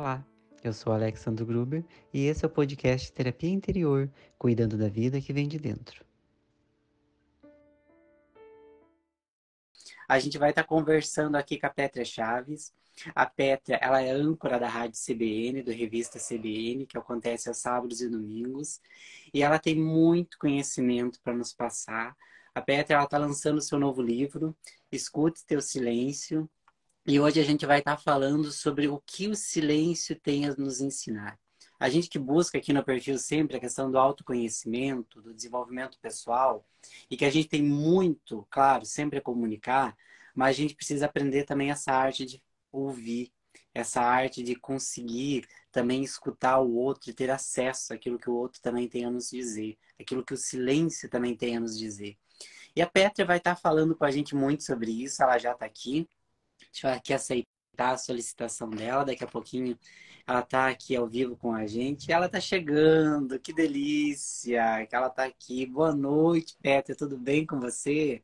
Olá, eu sou Alexandre Gruber e esse é o podcast Terapia Interior, cuidando da vida que vem de dentro. A gente vai estar conversando aqui com a Petra Chaves. A Petra, ela é âncora da Rádio CBN, do Revista CBN, que acontece aos sábados e domingos. E ela tem muito conhecimento para nos passar. A Petra está lançando seu novo livro, Escute Teu Silêncio, e hoje a gente vai estar falando sobre o que o silêncio tem a nos ensinar. A gente que busca aqui no perfil sempre a questão do autoconhecimento, do desenvolvimento pessoal, e que a gente tem muito, claro, sempre a comunicar, mas a gente precisa aprender também essa arte de ouvir, essa arte de conseguir também escutar o outro e ter acesso àquilo que o outro também tem a nos dizer, aquilo que o silêncio também tem a nos dizer. E a Petra vai estar falando com a gente muito sobre isso, ela já está aqui. A gente vai aqui aceitar a solicitação dela. Daqui a pouquinho ela está aqui ao vivo com a gente. Ela está chegando, que delícia que ela está aqui. Boa noite, Petra, tudo bem com você?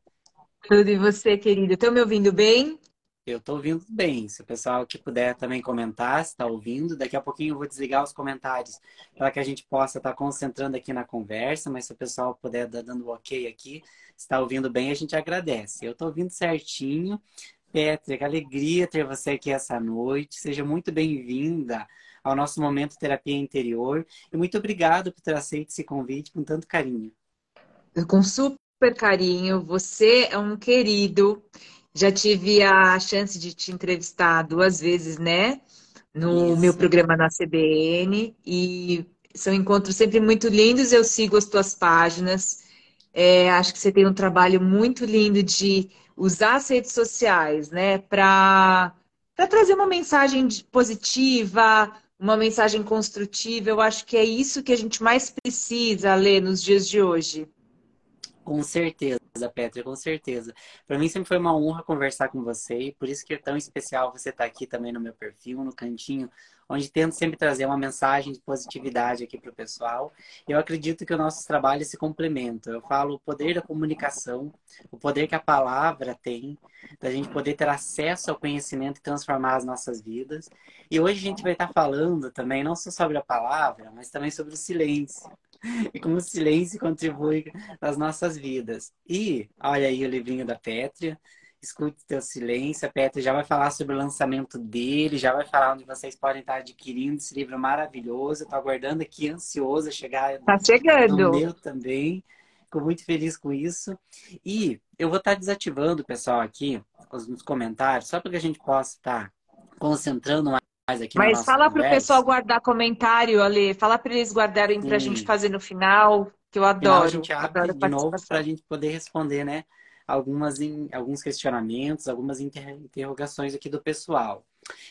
Tudo e você, querido? Estão me ouvindo bem? Eu estou ouvindo bem. Se o pessoal que puder também comentar, se está ouvindo, daqui a pouquinho eu vou desligar os comentários para que a gente possa estar tá concentrando aqui na conversa. Mas se o pessoal puder dar dando ok aqui, está ouvindo bem, a gente agradece. Eu estou ouvindo certinho. Petra, que alegria ter você aqui essa noite. Seja muito bem-vinda ao nosso momento Terapia Interior. E muito obrigado por ter aceito esse convite com tanto carinho. Com super carinho. Você é um querido. Já tive a chance de te entrevistar duas vezes, né? No Isso. meu programa na CBN. E são encontros sempre muito lindos. Eu sigo as tuas páginas. É, acho que você tem um trabalho muito lindo de usar as redes sociais, né, para trazer uma mensagem positiva, uma mensagem construtiva. Eu acho que é isso que a gente mais precisa ler nos dias de hoje. Com certeza, Petra, com certeza. Para mim sempre foi uma honra conversar com você e por isso que é tão especial você estar tá aqui também no meu perfil, no cantinho, onde tento sempre trazer uma mensagem de positividade aqui para o pessoal. Eu acredito que o nosso trabalho se complementa. Eu falo o poder da comunicação, o poder que a palavra tem, da gente poder ter acesso ao conhecimento e transformar as nossas vidas. E hoje a gente vai estar falando também não só sobre a palavra, mas também sobre o silêncio. E como o silêncio contribui nas nossas vidas. E olha aí o livrinho da Pétria. Escute Teu Silêncio. A Petra já vai falar sobre o lançamento dele, já vai falar onde vocês podem estar adquirindo esse livro maravilhoso. Estou aguardando aqui, ansioso a chegar tá chegando. no meu também. Fico muito feliz com isso. E eu vou estar desativando, pessoal, aqui, os comentários, só para que a gente possa estar concentrando mais aqui Mas fala para o pessoal guardar comentário, Ale. Fala para eles guardarem para a gente fazer no final, que eu adoro. a gente abre adoro de novo para a gente poder responder, né? algumas em, alguns questionamentos, algumas interrogações aqui do pessoal.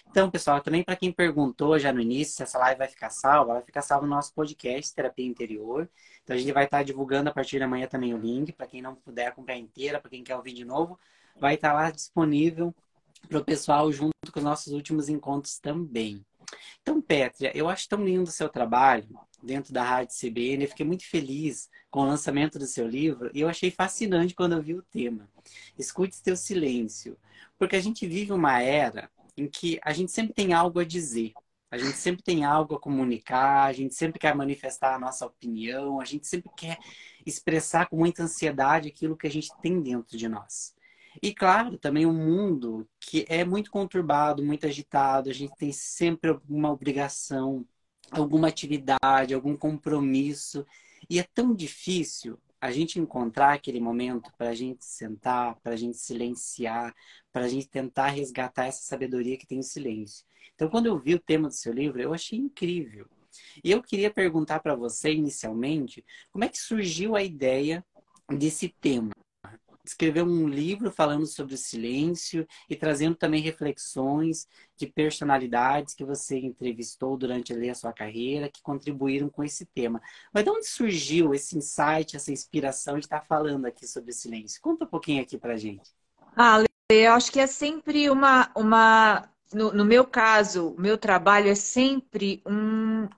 Então, pessoal, também para quem perguntou já no início se essa live vai ficar salva, vai ficar salva no nosso podcast Terapia Interior. Então a gente vai estar divulgando a partir da manhã também o link para quem não puder acompanhar inteira, para quem quer ouvir de novo, vai estar lá disponível para o pessoal junto com os nossos últimos encontros também. Então, Pétria, eu acho tão lindo o seu trabalho dentro da Rádio CBN. Eu fiquei muito feliz com o lançamento do seu livro e eu achei fascinante quando eu vi o tema. Escute teu silêncio. Porque a gente vive uma era em que a gente sempre tem algo a dizer. A gente sempre tem algo a comunicar, a gente sempre quer manifestar a nossa opinião, a gente sempre quer expressar com muita ansiedade aquilo que a gente tem dentro de nós. E claro, também um mundo que é muito conturbado, muito agitado, a gente tem sempre alguma obrigação, alguma atividade, algum compromisso. E é tão difícil a gente encontrar aquele momento para a gente sentar, para a gente silenciar, para a gente tentar resgatar essa sabedoria que tem o silêncio. Então, quando eu vi o tema do seu livro, eu achei incrível. E eu queria perguntar para você, inicialmente, como é que surgiu a ideia desse tema? Escreveu um livro falando sobre o silêncio e trazendo também reflexões de personalidades que você entrevistou durante a sua carreira, que contribuíram com esse tema. Mas de onde surgiu esse insight, essa inspiração de estar falando aqui sobre o silêncio? Conta um pouquinho aqui pra gente. Ah, eu acho que é sempre uma. uma... No, no meu caso, o meu trabalho é sempre um,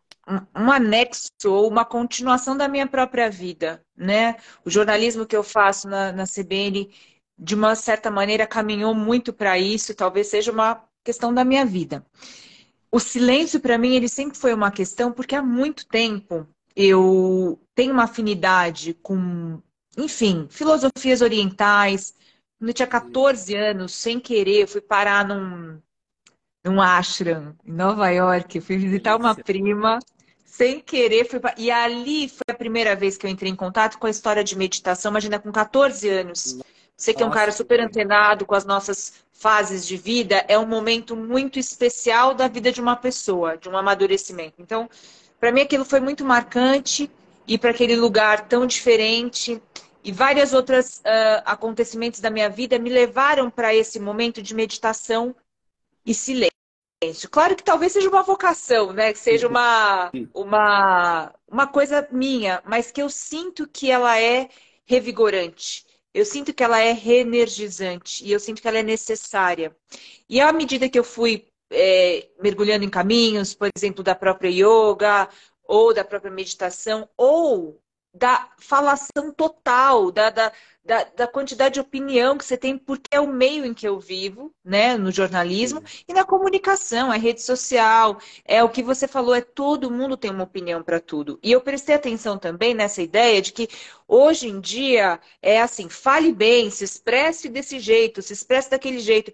um anexo ou uma continuação da minha própria vida, né? O jornalismo que eu faço na, na CBN, de uma certa maneira, caminhou muito para isso, talvez seja uma questão da minha vida. o silêncio para mim ele sempre foi uma questão porque há muito tempo eu tenho uma afinidade com, enfim, filosofias orientais. Quando eu tinha 14 anos, sem querer, fui parar num, num ashram em Nova York. Fui visitar uma prima, sem querer. Fui pra... E ali foi a primeira vez que eu entrei em contato com a história de meditação. Imagina, com 14 anos. Você que é um cara super antenado com as nossas fases de vida, é um momento muito especial da vida de uma pessoa, de um amadurecimento. Então, para mim aquilo foi muito marcante ir para aquele lugar tão diferente e várias outras uh, acontecimentos da minha vida me levaram para esse momento de meditação e silêncio. Claro que talvez seja uma vocação, né? Que seja uma, uma, uma coisa minha, mas que eu sinto que ela é revigorante. Eu sinto que ela é reenergizante e eu sinto que ela é necessária. E à medida que eu fui é, mergulhando em caminhos, por exemplo, da própria yoga, ou da própria meditação, ou da falação total, da, da, da, da, quantidade de opinião que você tem, porque é o meio em que eu vivo, né, no jornalismo, Sim. e na comunicação, é rede social, é o que você falou, é todo mundo tem uma opinião para tudo. E eu prestei atenção também nessa ideia de que hoje em dia é assim, fale bem, se expresse desse jeito, se expresse daquele jeito.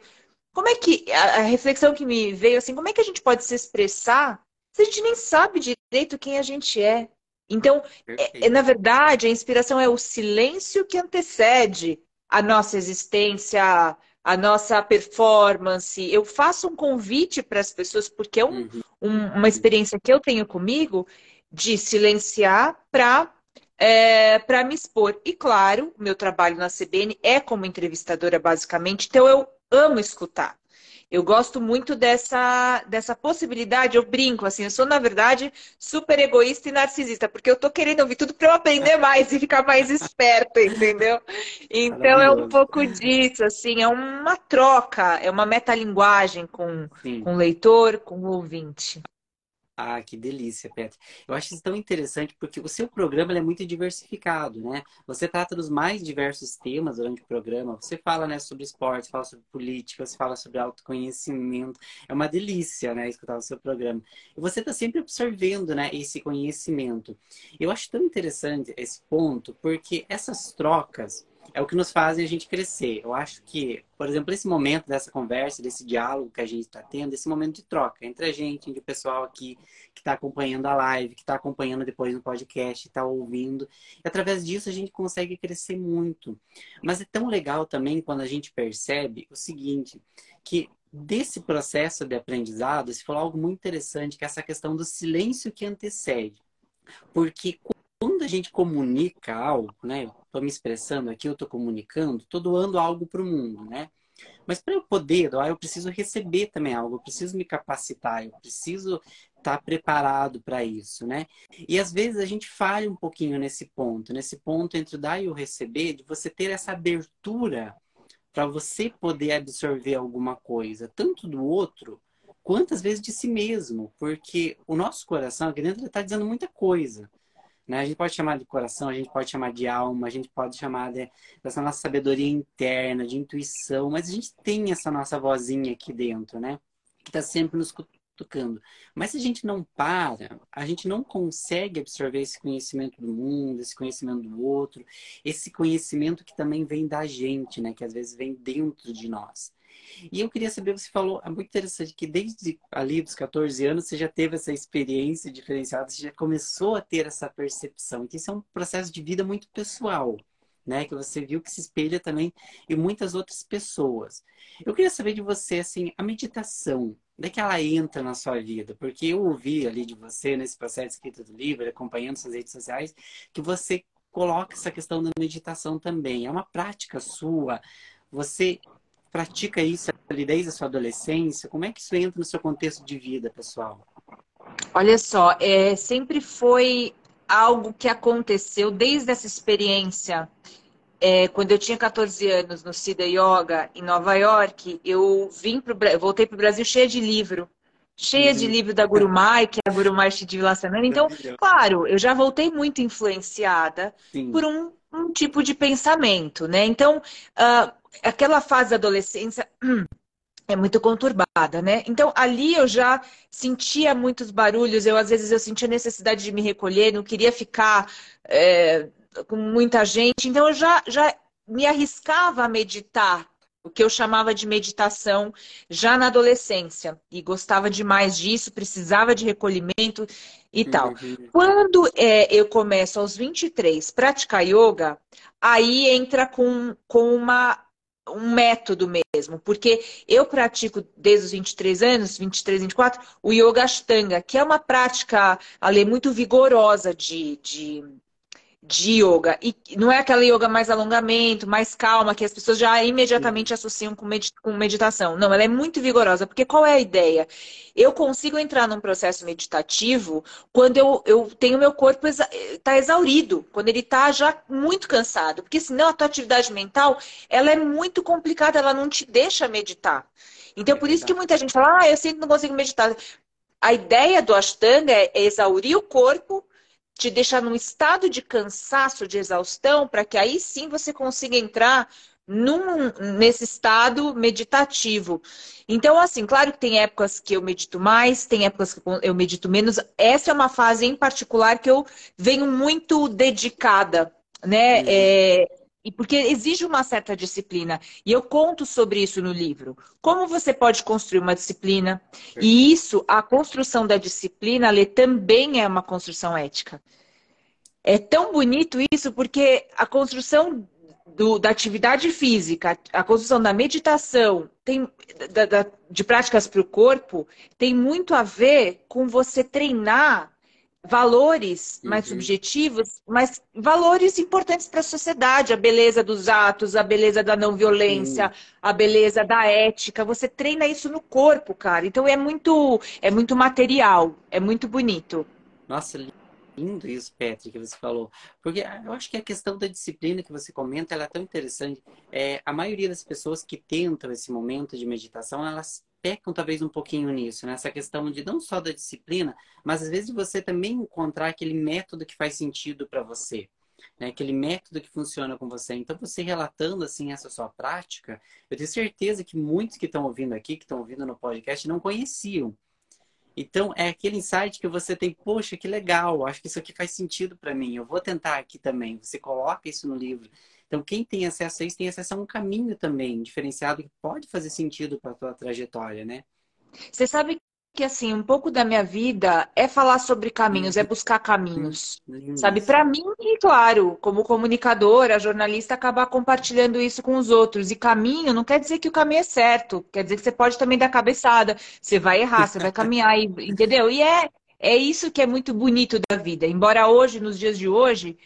Como é que a, a reflexão que me veio assim, como é que a gente pode se expressar se a gente nem sabe direito quem a gente é? Então, é, é, na verdade, a inspiração é o silêncio que antecede a nossa existência, a nossa performance. Eu faço um convite para as pessoas, porque é um, uhum. um, uma experiência que eu tenho comigo de silenciar para é, para me expor. E claro, meu trabalho na CBN é como entrevistadora, basicamente, então eu amo escutar. Eu gosto muito dessa, dessa possibilidade, eu brinco, assim, eu sou, na verdade, super egoísta e narcisista, porque eu tô querendo ouvir tudo para eu aprender mais e ficar mais esperta, entendeu? Então é um pouco disso, assim, é uma troca, é uma metalinguagem com, com o leitor, com o ouvinte. Ah, que delícia, Petra. Eu acho isso tão interessante porque o seu programa é muito diversificado, né? Você trata dos mais diversos temas durante o programa. Você fala, né, sobre esporte, fala sobre política, você fala sobre autoconhecimento. É uma delícia, né, escutar o seu programa. E você está sempre absorvendo, né, esse conhecimento. Eu acho tão interessante esse ponto porque essas trocas é o que nos fazem a gente crescer. Eu acho que, por exemplo, esse momento dessa conversa, desse diálogo que a gente está tendo, esse momento de troca entre a gente, entre o pessoal aqui que está acompanhando a live, que está acompanhando depois no podcast, está ouvindo, e através disso a gente consegue crescer muito. Mas é tão legal também quando a gente percebe o seguinte, que desse processo de aprendizado, você falou algo muito interessante, que é essa questão do silêncio que antecede. Porque quando a gente comunica algo, né? Estou me expressando aqui, eu estou comunicando, estou doando algo para o mundo, né? Mas para eu poder doar, eu preciso receber também algo, eu preciso me capacitar, eu preciso estar tá preparado para isso, né? E às vezes a gente falha um pouquinho nesse ponto, nesse ponto entre o dar e o receber, de você ter essa abertura para você poder absorver alguma coisa, tanto do outro, quantas vezes de si mesmo, porque o nosso coração aqui dentro está dizendo muita coisa. Né? A gente pode chamar de coração, a gente pode chamar de alma, a gente pode chamar de, dessa nossa sabedoria interna, de intuição, mas a gente tem essa nossa vozinha aqui dentro, né? Que está sempre nos cutucando. Mas se a gente não para, a gente não consegue absorver esse conhecimento do mundo, esse conhecimento do outro, esse conhecimento que também vem da gente, né? Que às vezes vem dentro de nós. E eu queria saber, você falou, é muito interessante que desde ali dos 14 anos você já teve essa experiência diferenciada, você já começou a ter essa percepção. Então, isso é um processo de vida muito pessoal, né? Que você viu que se espelha também em muitas outras pessoas. Eu queria saber de você, assim, a meditação, onde é que ela entra na sua vida? Porque eu ouvi ali de você, nesse processo de escrita do livro, acompanhando suas redes sociais, que você coloca essa questão da meditação também. É uma prática sua. Você pratica isso ali desde a sua adolescência? Como é que isso entra no seu contexto de vida, pessoal? Olha só, é, sempre foi algo que aconteceu desde essa experiência. É, quando eu tinha 14 anos no Sida Yoga em Nova York, eu vim pro, voltei para o Brasil cheia de livro. Cheia uhum. de livro da Gurumai, que é a Gurumai de Vilassanana. Então, claro, eu já voltei muito influenciada Sim. por um, um, tipo de pensamento, né? Então, uh, aquela fase da adolescência, é muito conturbada, né? Então ali eu já sentia muitos barulhos, eu às vezes eu sentia necessidade de me recolher, não queria ficar é, com muita gente, então eu já, já me arriscava a meditar, o que eu chamava de meditação já na adolescência, e gostava demais disso, precisava de recolhimento e tal. Uhum. Quando é, eu começo aos 23 praticar yoga, aí entra com, com uma um método mesmo, porque eu pratico desde os 23 anos, 23, 24, o Yoga Ashtanga, que é uma prática ali muito vigorosa de, de de yoga. E não é aquela yoga mais alongamento, mais calma, que as pessoas já imediatamente associam com, com meditação. Não, ela é muito vigorosa, porque qual é a ideia? Eu consigo entrar num processo meditativo quando eu, eu tenho meu corpo está exa exaurido, quando ele está já muito cansado. Porque senão a tua atividade mental ela é muito complicada, ela não te deixa meditar. Então, por isso que muita gente fala, ah, eu sinto que não consigo meditar. A ideia do Ashtanga é exaurir o corpo te deixar num estado de cansaço, de exaustão, para que aí sim você consiga entrar num, nesse estado meditativo. Então, assim, claro que tem épocas que eu medito mais, tem épocas que eu medito menos. Essa é uma fase em particular que eu venho muito dedicada, né? Uhum. É, e porque exige uma certa disciplina. E eu conto sobre isso no livro. Como você pode construir uma disciplina? E isso, a construção da disciplina, Lê, também é uma construção ética. É tão bonito isso porque a construção do, da atividade física, a construção da meditação, tem, da, da, de práticas para o corpo, tem muito a ver com você treinar valores mais uhum. subjetivos, mas valores importantes para a sociedade, a beleza dos atos, a beleza da não violência, uhum. a beleza da ética. Você treina isso no corpo, cara. Então é muito é muito material, é muito bonito. Nossa, lindo isso, Petri, que você falou. Porque eu acho que a questão da disciplina que você comenta, ela é tão interessante. É, a maioria das pessoas que tentam esse momento de meditação, elas pecam talvez um pouquinho nisso, nessa questão de não só da disciplina, mas às vezes você também encontrar aquele método que faz sentido para você. Né, aquele método que funciona com você. Então, você relatando assim essa sua prática, eu tenho certeza que muitos que estão ouvindo aqui, que estão ouvindo no podcast, não conheciam. Então, é aquele insight que você tem, poxa, que legal, acho que isso aqui faz sentido para mim, eu vou tentar aqui também. Você coloca isso no livro. Então, quem tem acesso a isso tem acesso a um caminho também diferenciado que pode fazer sentido para a tua trajetória, né? Você sabe que assim, um pouco da minha vida é falar sobre caminhos, é uhum. buscar caminhos. Lindo. Sabe, para mim, e claro, como comunicadora, jornalista, acabar compartilhando isso com os outros. E caminho não quer dizer que o caminho é certo, quer dizer que você pode também dar cabeçada, você vai errar, você vai caminhar, entendeu? E é, é isso que é muito bonito da vida. Embora hoje, nos dias de hoje,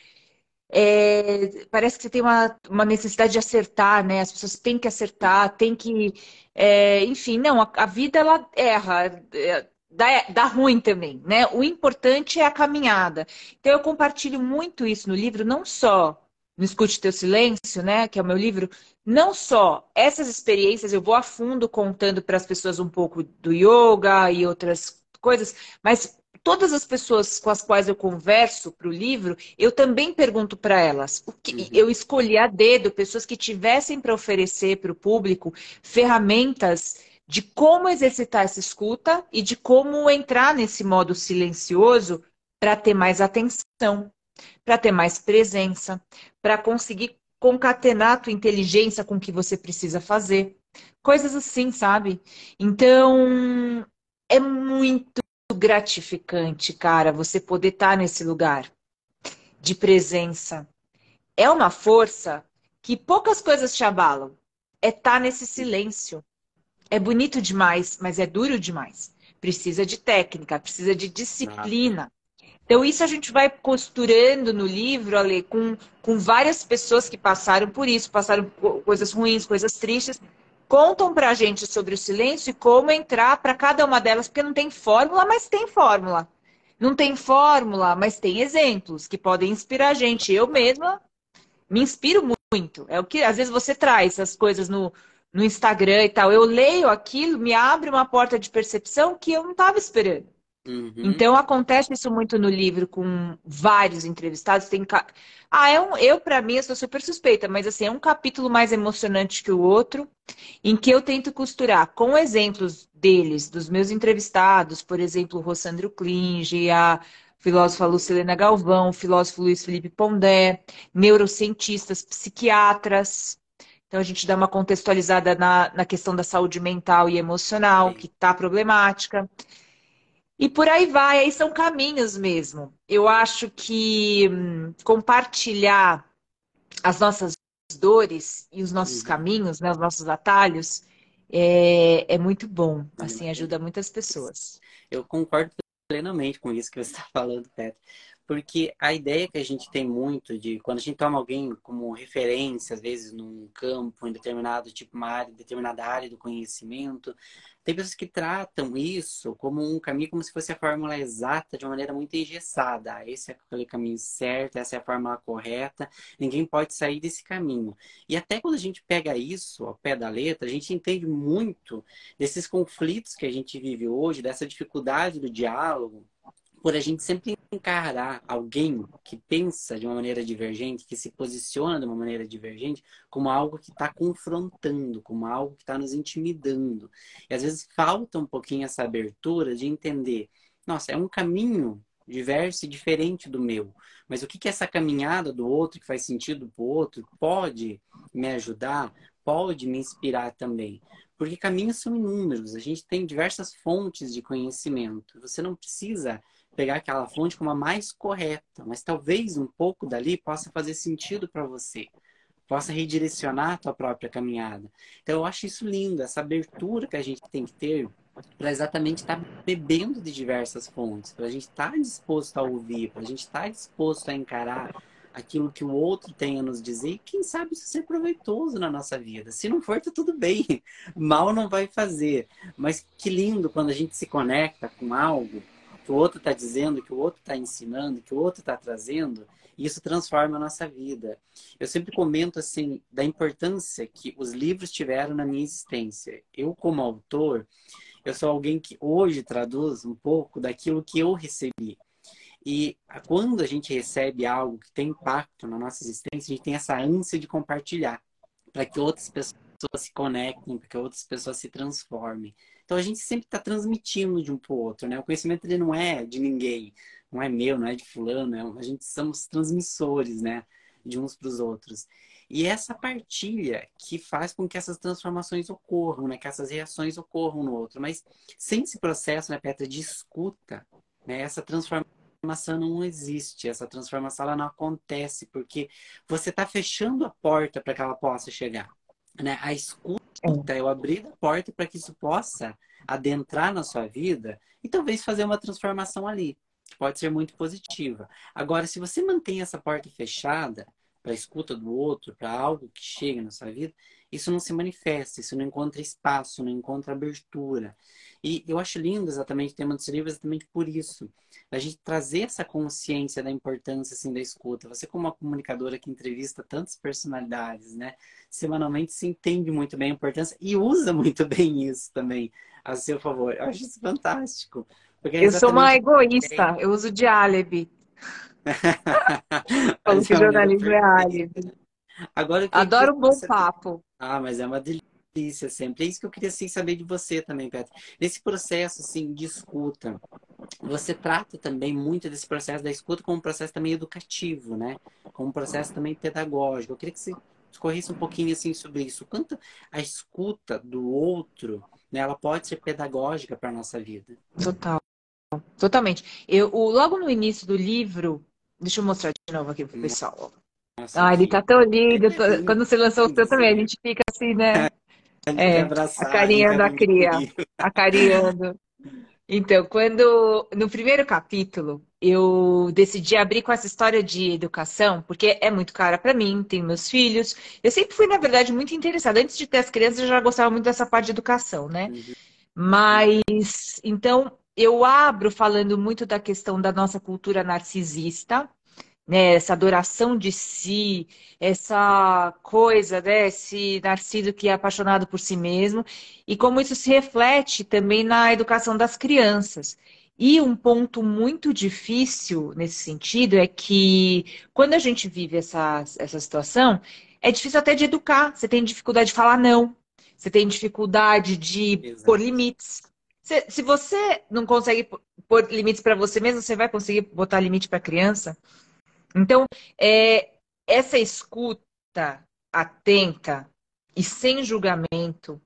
é, parece que você tem uma, uma necessidade de acertar, né? As pessoas têm que acertar, têm que. É, enfim, não, a, a, vida ela erra, é, dá, dá ruim também, né? O importante é a caminhada. Então eu compartilho muito isso no livro, não só no Escute Teu Silêncio, né? Que é o meu livro, não só essas experiências, eu vou a fundo contando para as pessoas um pouco do yoga e outras coisas, mas todas as pessoas com as quais eu converso para o livro, eu também pergunto para elas. O que, uhum. Eu escolhi a dedo pessoas que tivessem para oferecer para o público ferramentas de como exercitar essa escuta e de como entrar nesse modo silencioso para ter mais atenção, para ter mais presença, para conseguir concatenar a tua inteligência com o que você precisa fazer. Coisas assim, sabe? Então, é muito gratificante, cara, você poder estar tá nesse lugar de presença. É uma força que poucas coisas te abalam. É estar tá nesse silêncio. É bonito demais, mas é duro demais. Precisa de técnica, precisa de disciplina. Então, isso a gente vai costurando no livro, Ale, com, com várias pessoas que passaram por isso, passaram coisas ruins, coisas tristes, contam para a gente sobre o silêncio e como entrar para cada uma delas, porque não tem fórmula, mas tem fórmula. Não tem fórmula, mas tem exemplos que podem inspirar a gente. Eu mesma me inspiro muito. É o que às vezes você traz as coisas no, no Instagram e tal. Eu leio aquilo, me abre uma porta de percepção que eu não estava esperando. Uhum. Então acontece isso muito no livro com vários entrevistados. Tem ca... ah, é um... eu para mim eu sou super suspeita, mas assim é um capítulo mais emocionante que o outro, em que eu tento costurar com exemplos deles, dos meus entrevistados, por exemplo, o Rossandro Klinge, a filósofa Lucilena Galvão, o filósofo Luiz Felipe Pondé, neurocientistas, psiquiatras. Então a gente dá uma contextualizada na, na questão da saúde mental e emocional, que está problemática. E por aí vai, aí são caminhos mesmo. Eu acho que hum, compartilhar as nossas dores e os nossos uhum. caminhos, né, os nossos atalhos, é, é muito bom. Assim, ajuda muitas pessoas. Eu concordo plenamente com isso que você está falando, Petra. Porque a ideia que a gente tem muito de quando a gente toma alguém como referência, às vezes num campo, em determinado tipo, uma área, determinada área do conhecimento, tem pessoas que tratam isso como um caminho, como se fosse a fórmula exata, de uma maneira muito engessada. Ah, esse é aquele caminho certo, essa é a fórmula correta, ninguém pode sair desse caminho. E até quando a gente pega isso ao pé da letra, a gente entende muito desses conflitos que a gente vive hoje, dessa dificuldade do diálogo, por a gente sempre encarar alguém que pensa de uma maneira divergente, que se posiciona de uma maneira divergente, como algo que está confrontando, como algo que está nos intimidando. E às vezes falta um pouquinho essa abertura de entender, nossa, é um caminho diverso e diferente do meu. Mas o que, que essa caminhada do outro, que faz sentido para o outro, pode me ajudar, pode me inspirar também? Porque caminhos são inúmeros, a gente tem diversas fontes de conhecimento. Você não precisa pegar aquela fonte como a mais correta, mas talvez um pouco dali possa fazer sentido para você, possa redirecionar a tua própria caminhada. Então eu acho isso lindo, essa abertura que a gente tem que ter para exatamente estar tá bebendo de diversas fontes, para a gente estar tá disposto a ouvir, para a gente estar tá disposto a encarar aquilo que o outro tem a nos dizer e quem sabe isso ser proveitoso na nossa vida. Se não for, tá tudo bem. Mal não vai fazer. Mas que lindo quando a gente se conecta com algo que o outro está dizendo, que o outro está ensinando, que o outro está trazendo, e isso transforma a nossa vida. Eu sempre comento assim da importância que os livros tiveram na minha existência. Eu como autor, eu sou alguém que hoje traduz um pouco daquilo que eu recebi. E quando a gente recebe algo que tem impacto na nossa existência, a gente tem essa ânsia de compartilhar, para que outras pessoas se conectem, para que outras pessoas se transformem. Então a gente sempre está transmitindo de um para o outro, né? O conhecimento ele não é de ninguém, não é meu, não é de fulano, é, a gente somos transmissores, né? De uns para os outros. E essa partilha que faz com que essas transformações ocorram, né? Que essas reações ocorram no outro. Mas sem esse processo, né, Petra, de escuta, né? Essa transformação não existe, essa transformação ela não acontece, porque você está fechando a porta para que ela possa chegar. Né? A escuta então, eu abrir a porta para que isso possa adentrar na sua vida e talvez fazer uma transformação ali, que pode ser muito positiva. Agora, se você mantém essa porta fechada para a escuta do outro, para algo que chega na sua vida, isso não se manifesta, isso não encontra espaço, não encontra abertura. E eu acho lindo exatamente o tema desse livro exatamente por isso. A gente trazer essa consciência da importância assim, da escuta. Você como uma comunicadora que entrevista tantas personalidades, né? Semanalmente se entende muito bem a importância e usa muito bem isso também a seu favor. Eu acho isso fantástico. É eu sou uma egoísta, eu uso de álibi. Falo que jornalismo é álibi. Agora, Adoro um bom você... papo. Ah, mas é uma delícia sempre. É isso que eu queria assim, saber de você também, Petra. Nesse processo assim, de escuta, você trata também muito desse processo da escuta como um processo também educativo, né? Como um processo também pedagógico. Eu queria que você discorresse um pouquinho assim sobre isso. Quanto a escuta do outro, né, ela pode ser pedagógica para a nossa vida. Total. Totalmente. Eu, o, logo no início do livro, deixa eu mostrar de novo aqui pro pessoal. Ah, ele tá tão lindo. Quando você lançou o seu também, a gente fica assim, né? É, a carinha da cria, acarinhando. Então, quando no primeiro capítulo eu decidi abrir com essa história de educação, porque é muito cara para mim, tenho meus filhos. Eu sempre fui, na verdade, muito interessada. Antes de ter as crianças, eu já gostava muito dessa parte de educação, né? Uhum. Mas, então, eu abro falando muito da questão da nossa cultura narcisista, né, essa adoração de si, essa coisa, né, esse narciso que é apaixonado por si mesmo, e como isso se reflete também na educação das crianças. E um ponto muito difícil nesse sentido é que quando a gente vive essa, essa situação, é difícil até de educar. Você tem dificuldade de falar não. Você tem dificuldade de Exato. pôr limites. Se, se, você não consegue pôr limites para você mesmo, você vai conseguir botar limite para a criança? Então, é, essa escuta atenta e sem julgamento,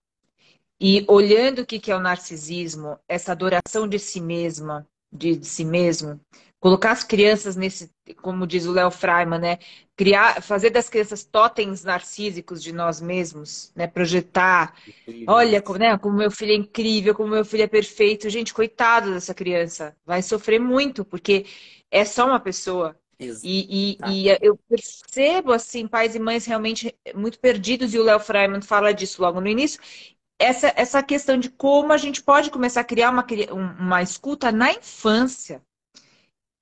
e olhando o que é o narcisismo, essa adoração de si mesma, de, de si mesmo, colocar as crianças nesse, como diz o Léo Freiman, né? Criar, fazer das crianças totens narcísicos de nós mesmos, né? Projetar. Olha, como, né? como meu filho é incrível, como meu filho é perfeito. Gente, coitado dessa criança. Vai sofrer muito, porque é só uma pessoa. E, e, tá. e, eu percebo, assim, pais e mães realmente muito perdidos, e o Léo Freiman fala disso logo no início, essa, essa questão de como a gente pode começar a criar uma, uma escuta na infância.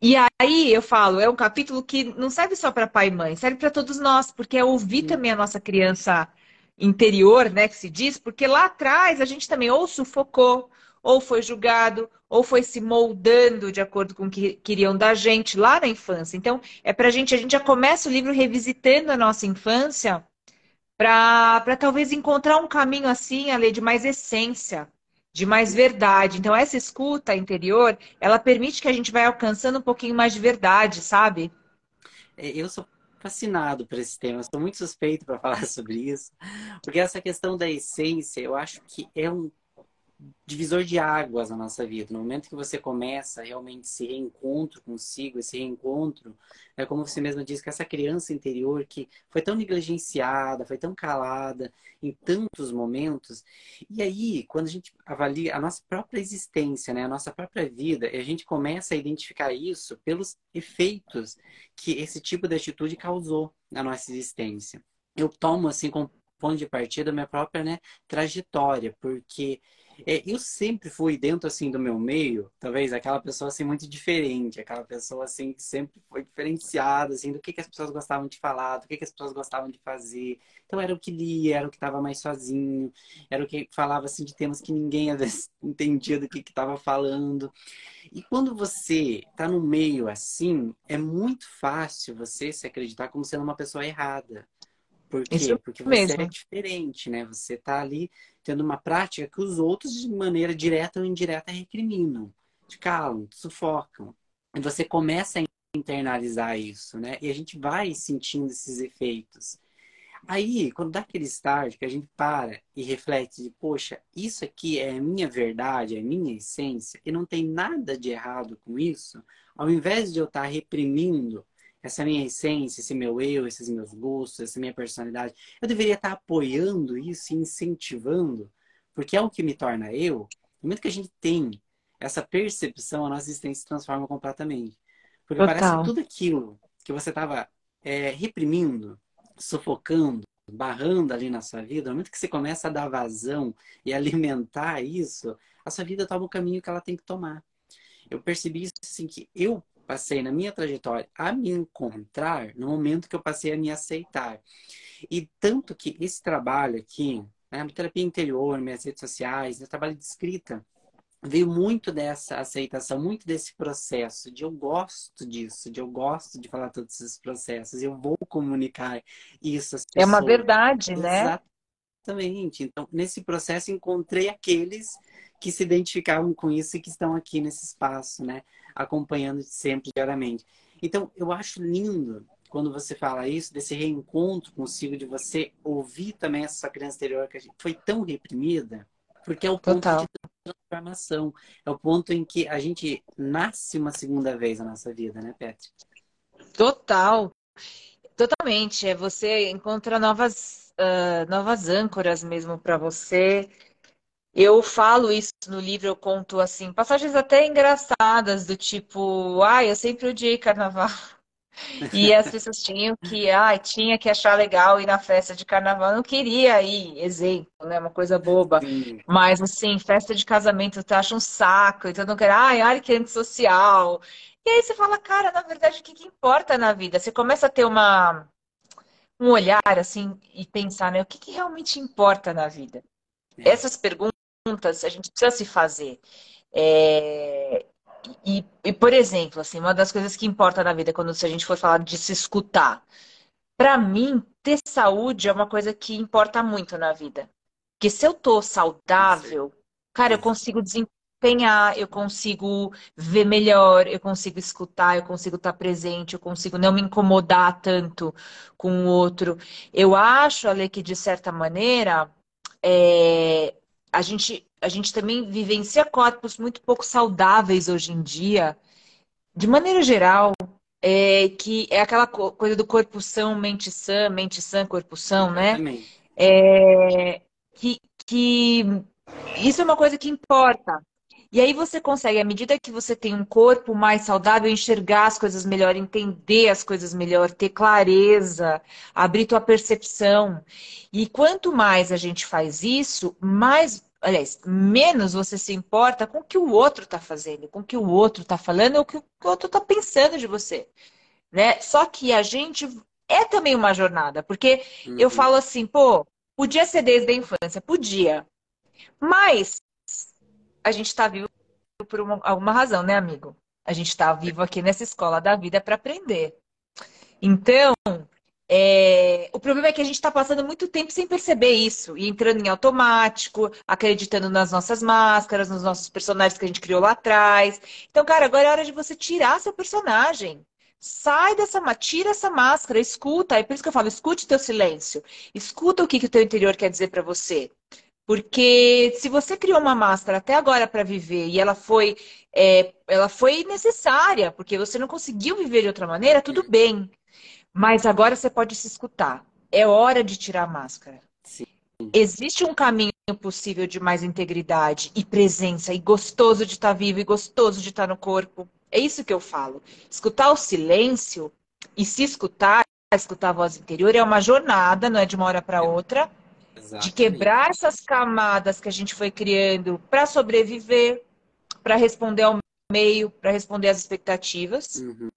E aí eu falo, é um capítulo que não serve só para pai e mãe, serve para todos nós, porque é ouvir Sim. também a nossa criança interior, né, que se diz, porque lá atrás a gente também ou sufocou, ou foi julgado, ou foi se moldando de acordo com o que queriam da gente lá na infância. Então, é para a gente, a gente já começa o livro revisitando a nossa infância para talvez encontrar um caminho assim, ali de mais essência, de mais verdade. Então, essa escuta interior, ela permite que a gente vai alcançando um pouquinho mais de verdade, sabe? É, eu sou fascinado por esse tema, estou muito suspeito para falar sobre isso, porque essa questão da essência, eu acho que é um divisor de águas na nossa vida. No momento que você começa realmente esse reencontro consigo, esse reencontro, é como você mesmo disse, com essa criança interior que foi tão negligenciada, foi tão calada em tantos momentos. E aí, quando a gente avalia a nossa própria existência, né, a nossa própria vida, a gente começa a identificar isso pelos efeitos que esse tipo de atitude causou na nossa existência. Eu tomo assim como ponto de partida minha própria né, trajetória, porque é, eu sempre fui dentro assim do meu meio, talvez aquela pessoa assim muito diferente, aquela pessoa assim que sempre foi diferenciada assim do que, que as pessoas gostavam de falar, do que, que as pessoas gostavam de fazer. Então era o que lia, era o que estava mais sozinho, era o que falava assim de temas que ninguém entendia do que estava falando. E quando você está no meio assim, é muito fácil você se acreditar como sendo uma pessoa errada. Por quê? Isso Porque você mesmo. é diferente, né? Você está ali tendo uma prática que os outros, de maneira direta ou indireta, recriminam, te calam, te sufocam. E você começa a internalizar isso, né? E a gente vai sentindo esses efeitos. Aí, quando dá aquele estágio que a gente para e reflete de, poxa, isso aqui é a minha verdade, é a minha essência, e não tem nada de errado com isso, ao invés de eu estar reprimindo essa minha essência, esse meu eu, esses meus gostos, essa minha personalidade, eu deveria estar apoiando isso e incentivando, porque é o que me torna eu. No momento que a gente tem essa percepção, a nossa existência se transforma completamente. Porque Total. parece que tudo aquilo que você estava é, reprimindo, sufocando, barrando ali na sua vida, no momento que você começa a dar vazão e alimentar isso, a sua vida toma o caminho que ela tem que tomar. Eu percebi isso assim que eu passei na minha trajetória a me encontrar no momento que eu passei a me aceitar. E tanto que esse trabalho aqui, né, terapia interior, minhas redes sociais, meu trabalho de escrita, veio muito dessa aceitação, muito desse processo de eu gosto disso, de eu gosto de falar todos esses processos, eu vou comunicar isso às pessoas. É uma verdade, né? Exatamente. Então, nesse processo encontrei aqueles que se identificavam com isso e que estão aqui nesse espaço, né? Acompanhando sempre diariamente. Então, eu acho lindo quando você fala isso, desse reencontro consigo, de você ouvir também essa criança interior que foi tão reprimida, porque é o ponto Total. de transformação. É o ponto em que a gente nasce uma segunda vez na nossa vida, né, Petri? Total. Totalmente. É você encontra novas, uh, novas âncoras mesmo para você eu falo isso no livro, eu conto assim, passagens até engraçadas, do tipo, ai, ah, eu sempre odiei carnaval. E as pessoas tinham que, ai, tinha que achar legal ir na festa de carnaval. Eu não queria ir, exemplo, né? Uma coisa boba. Sim. Mas, assim, festa de casamento, tu acha um saco, então não quero, ai, ai, que antissocial. E aí você fala, cara, na verdade, o que, que importa na vida? Você começa a ter uma, um olhar, assim, e pensar, né? O que, que realmente importa na vida? É. Essas perguntas perguntas a gente precisa se fazer. É... e, e, por exemplo, assim, uma das coisas que importa na vida, quando se a gente for falar de se escutar, para mim, ter saúde é uma coisa que importa muito na vida. Porque se eu tô saudável, cara, eu consigo desempenhar, eu consigo ver melhor, eu consigo escutar, eu consigo estar presente, eu consigo não me incomodar tanto com o outro. Eu acho, Ale, que de certa maneira, é, a gente a gente também vivencia corpos muito pouco saudáveis hoje em dia, de maneira geral, é, que é aquela coisa do corpo são, mente sã, mente sã, corpo são, né? É, que, que isso é uma coisa que importa. E aí você consegue, à medida que você tem um corpo mais saudável, enxergar as coisas melhor, entender as coisas melhor, ter clareza, abrir tua percepção. E quanto mais a gente faz isso, mais aliás, menos você se importa com o que o outro está fazendo, com o que o outro está falando ou o que o outro está pensando de você. Né? Só que a gente é também uma jornada, porque uhum. eu falo assim, pô, podia ser desde a infância, podia. Mas a gente está vivo por uma, alguma razão, né, amigo? A gente está vivo aqui nessa escola da vida para aprender. Então, é... O problema é que a gente está passando muito tempo sem perceber isso e entrando em automático, acreditando nas nossas máscaras, nos nossos personagens que a gente criou lá atrás. Então, cara, agora é hora de você tirar seu personagem. Sai dessa, tira essa máscara, escuta. É por isso que eu falo, escute teu silêncio. Escuta o que, que o teu interior quer dizer para você. Porque se você criou uma máscara até agora para viver e ela foi, é, ela foi necessária, porque você não conseguiu viver de outra maneira, tudo bem. Mas agora você pode se escutar. É hora de tirar a máscara. Sim. Existe um caminho possível de mais integridade e presença, e gostoso de estar vivo, e gostoso de estar no corpo. É isso que eu falo. Escutar o silêncio e se escutar, escutar a voz interior, é uma jornada, não é de uma hora para outra, Exatamente. de quebrar essas camadas que a gente foi criando para sobreviver, para responder ao meio, para responder às expectativas. Uhum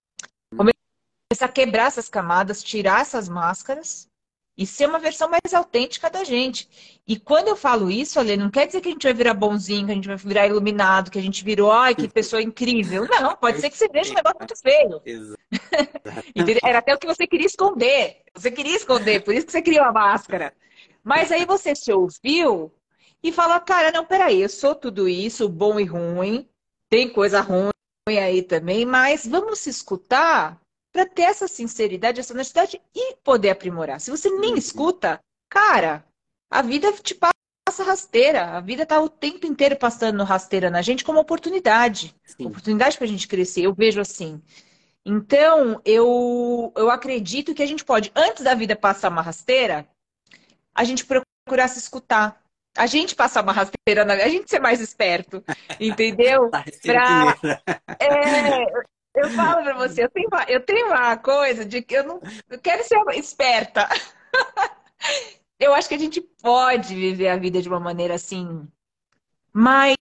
começar a quebrar essas camadas, tirar essas máscaras e ser uma versão mais autêntica da gente. E quando eu falo isso, Ale, não quer dizer que a gente vai virar bonzinho, que a gente vai virar iluminado, que a gente virou, ai, que pessoa incrível. Não, pode ser que você veja um negócio muito feio. Era até o que você queria esconder. Você queria esconder, por isso que você criou a máscara. Mas aí você se ouviu e fala, cara, não, peraí, eu sou tudo isso, bom e ruim, tem coisa ruim aí também, mas vamos se escutar para ter essa sinceridade, essa honestidade e poder aprimorar. Se você nem uhum. escuta, cara, a vida te passa rasteira. A vida tá o tempo inteiro passando rasteira na gente como oportunidade. Sim. Oportunidade para a gente crescer. Eu vejo assim. Então, eu, eu acredito que a gente pode, antes da vida passar uma rasteira, a gente procurar se escutar. A gente passar uma rasteira, a gente ser mais esperto, entendeu? Tá pra, é, eu falo pra você, eu tenho, uma, eu tenho uma coisa de que eu não eu quero ser esperta. eu acho que a gente pode viver a vida de uma maneira assim, mais.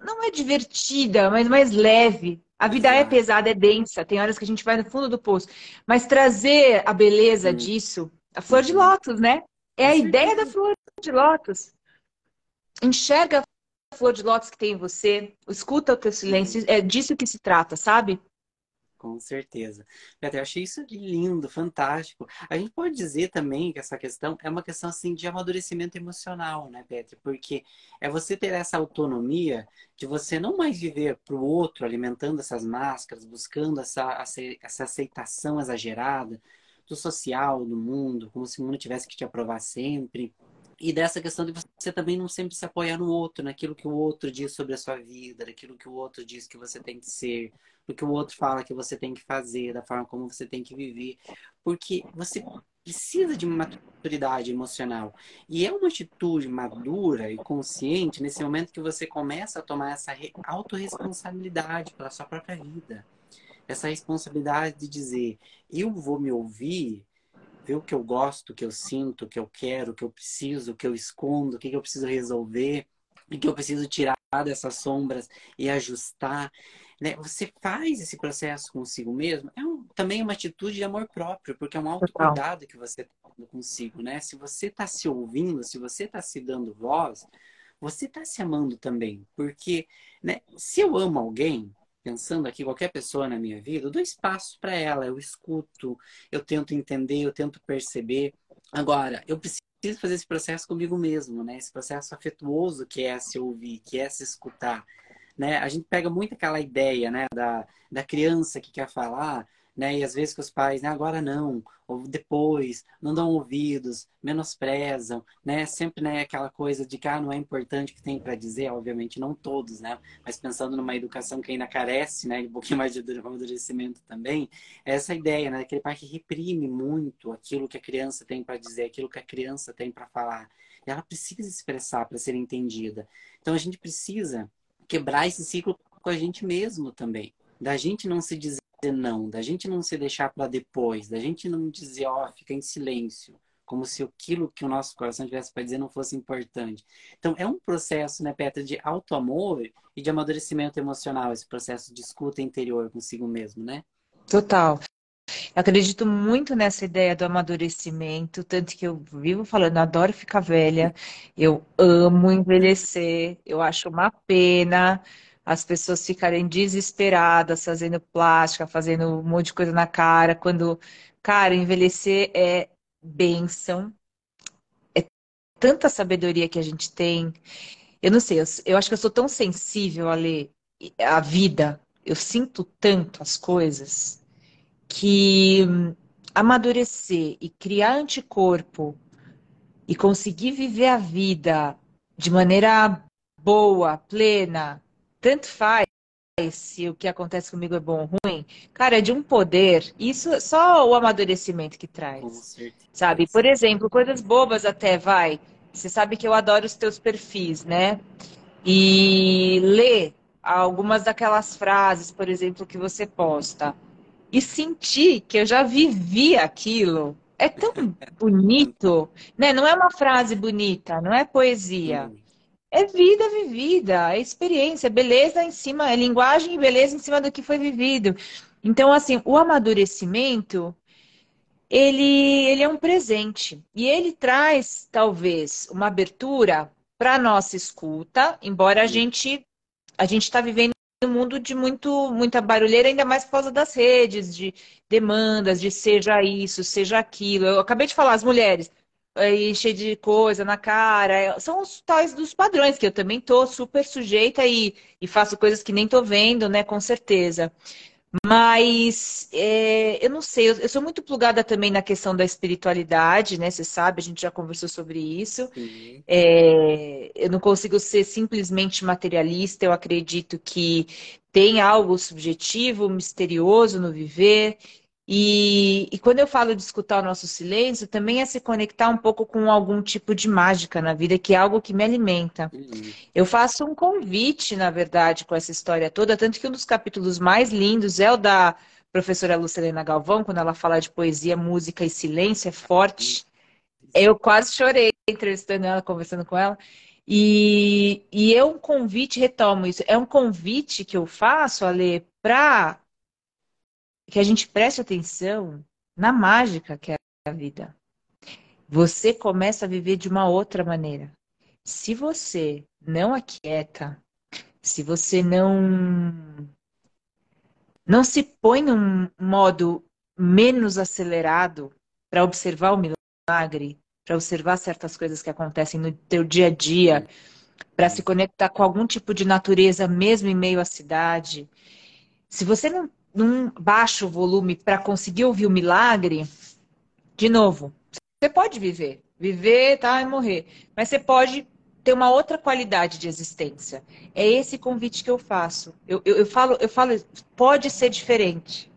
Não é divertida, mas mais leve. A vida é pesada, é densa. Tem horas que a gente vai no fundo do poço. Mas trazer a beleza disso, a flor de lótus, né? É a ideia da flor de lótus. Enxerga flor de lótus que tem em você, escuta o teu silêncio, é disso que se trata, sabe? Com certeza. Petra, eu achei isso lindo, fantástico. A gente pode dizer também que essa questão é uma questão assim de amadurecimento emocional, né, Petra? Porque é você ter essa autonomia de você não mais viver para o outro, alimentando essas máscaras, buscando essa, essa aceitação exagerada do social, do mundo, como se o mundo tivesse que te aprovar sempre. E dessa questão de você também não sempre se apoiar no outro, naquilo que o outro diz sobre a sua vida, naquilo que o outro diz que você tem que ser, no que o outro fala que você tem que fazer, da forma como você tem que viver. Porque você precisa de uma maturidade emocional. E é uma atitude madura e consciente nesse momento que você começa a tomar essa autorresponsabilidade pela sua própria vida. Essa responsabilidade de dizer, eu vou me ouvir ver o que eu gosto, o que eu sinto, o que eu quero, o que eu preciso, o que eu escondo, o que eu preciso resolver, o que eu preciso tirar dessas sombras e ajustar. Né? Você faz esse processo consigo mesmo, é um, também uma atitude de amor próprio, porque é um autocuidado que você está consigo, né? Se você está se ouvindo, se você está se dando voz, você está se amando também. Porque, né, se eu amo alguém, pensando aqui, qualquer pessoa na minha vida, eu dou espaço para ela, eu escuto, eu tento entender, eu tento perceber. Agora, eu preciso fazer esse processo comigo mesmo, né? Esse processo afetuoso que é se ouvir, que é se escutar. Né? A gente pega muito aquela ideia né, da, da criança que quer falar, né? E às vezes que os pais, né, agora não, ou depois, não dão ouvidos, menosprezam, né? Sempre, né, aquela coisa de que ah, não é importante o que tem para dizer, obviamente não todos, né? Mas pensando numa educação que ainda carece, né, um pouquinho mais de amadurecimento também, é essa ideia, né, aquele pai que reprime muito aquilo que a criança tem para dizer, aquilo que a criança tem para falar. E ela precisa expressar para ser entendida. Então a gente precisa quebrar esse ciclo com a gente mesmo também. Da gente não se dizer não, da gente não se deixar para depois, da gente não dizer, ó, oh, fica em silêncio, como se aquilo que o nosso coração tivesse para dizer não fosse importante. Então, é um processo, né, Petra, de auto-amor e de amadurecimento emocional, esse processo de escuta interior consigo mesmo, né? Total. Eu acredito muito nessa ideia do amadurecimento, tanto que eu vivo falando, adoro ficar velha, eu amo envelhecer, eu acho uma pena as pessoas ficarem desesperadas, fazendo plástica, fazendo um monte de coisa na cara, quando, cara, envelhecer é bênção, é tanta sabedoria que a gente tem. Eu não sei, eu, eu acho que eu sou tão sensível a ler a vida, eu sinto tanto as coisas, que amadurecer e criar anticorpo e conseguir viver a vida de maneira boa, plena, tanto faz se o que acontece comigo é bom ou ruim, cara, é de um poder. Isso é só o amadurecimento que traz. Sabe? Por exemplo, coisas bobas até, vai. Você sabe que eu adoro os teus perfis, né? E ler algumas daquelas frases, por exemplo, que você posta. E sentir que eu já vivi aquilo. É tão bonito, né? Não é uma frase bonita, não é poesia. É vida vivida, é experiência, beleza em cima, é linguagem e beleza em cima do que foi vivido. Então, assim, o amadurecimento, ele, ele é um presente. E ele traz, talvez, uma abertura para nossa escuta, embora a gente a gente está vivendo um mundo de muito, muita barulheira, ainda mais por causa das redes, de demandas, de seja isso, seja aquilo. Eu acabei de falar, as mulheres aí cheio de coisa na cara. São os tais dos padrões que eu também tô super sujeita e, e faço coisas que nem tô vendo, né? Com certeza. Mas é, eu não sei, eu, eu, sou muito plugada também na questão da espiritualidade, né? Você sabe, a gente já conversou sobre isso. É, eu não consigo ser simplesmente materialista, eu acredito que tem algo subjetivo, misterioso no viver. E, e, quando eu falo de escutar o nosso silêncio, também é se conectar um pouco com algum tipo de mágica na vida, que é algo que me alimenta. Uhum. Eu faço um convite, na verdade, com essa história toda, tanto que um dos capítulos mais lindos é o da professora Lucilena Galvão, quando ela fala de poesia, música e silêncio, é forte. Eu quase chorei entrevistando ela, conversando com ela. E, e é um convite, retomo isso, é um convite que eu faço, Ale, para que a gente preste atenção na mágica que é a vida. Você começa a viver de uma outra maneira. Se você não aquieta, se você não não se põe num modo menos acelerado para observar o milagre, para observar certas coisas que acontecem no teu dia a dia, para se conectar com algum tipo de natureza mesmo em meio à cidade. Se você não num baixo volume para conseguir ouvir o milagre, de novo, você pode viver, viver, tá, e morrer, mas você pode ter uma outra qualidade de existência. É esse convite que eu faço. Eu, eu, eu falo, eu falo, pode ser diferente,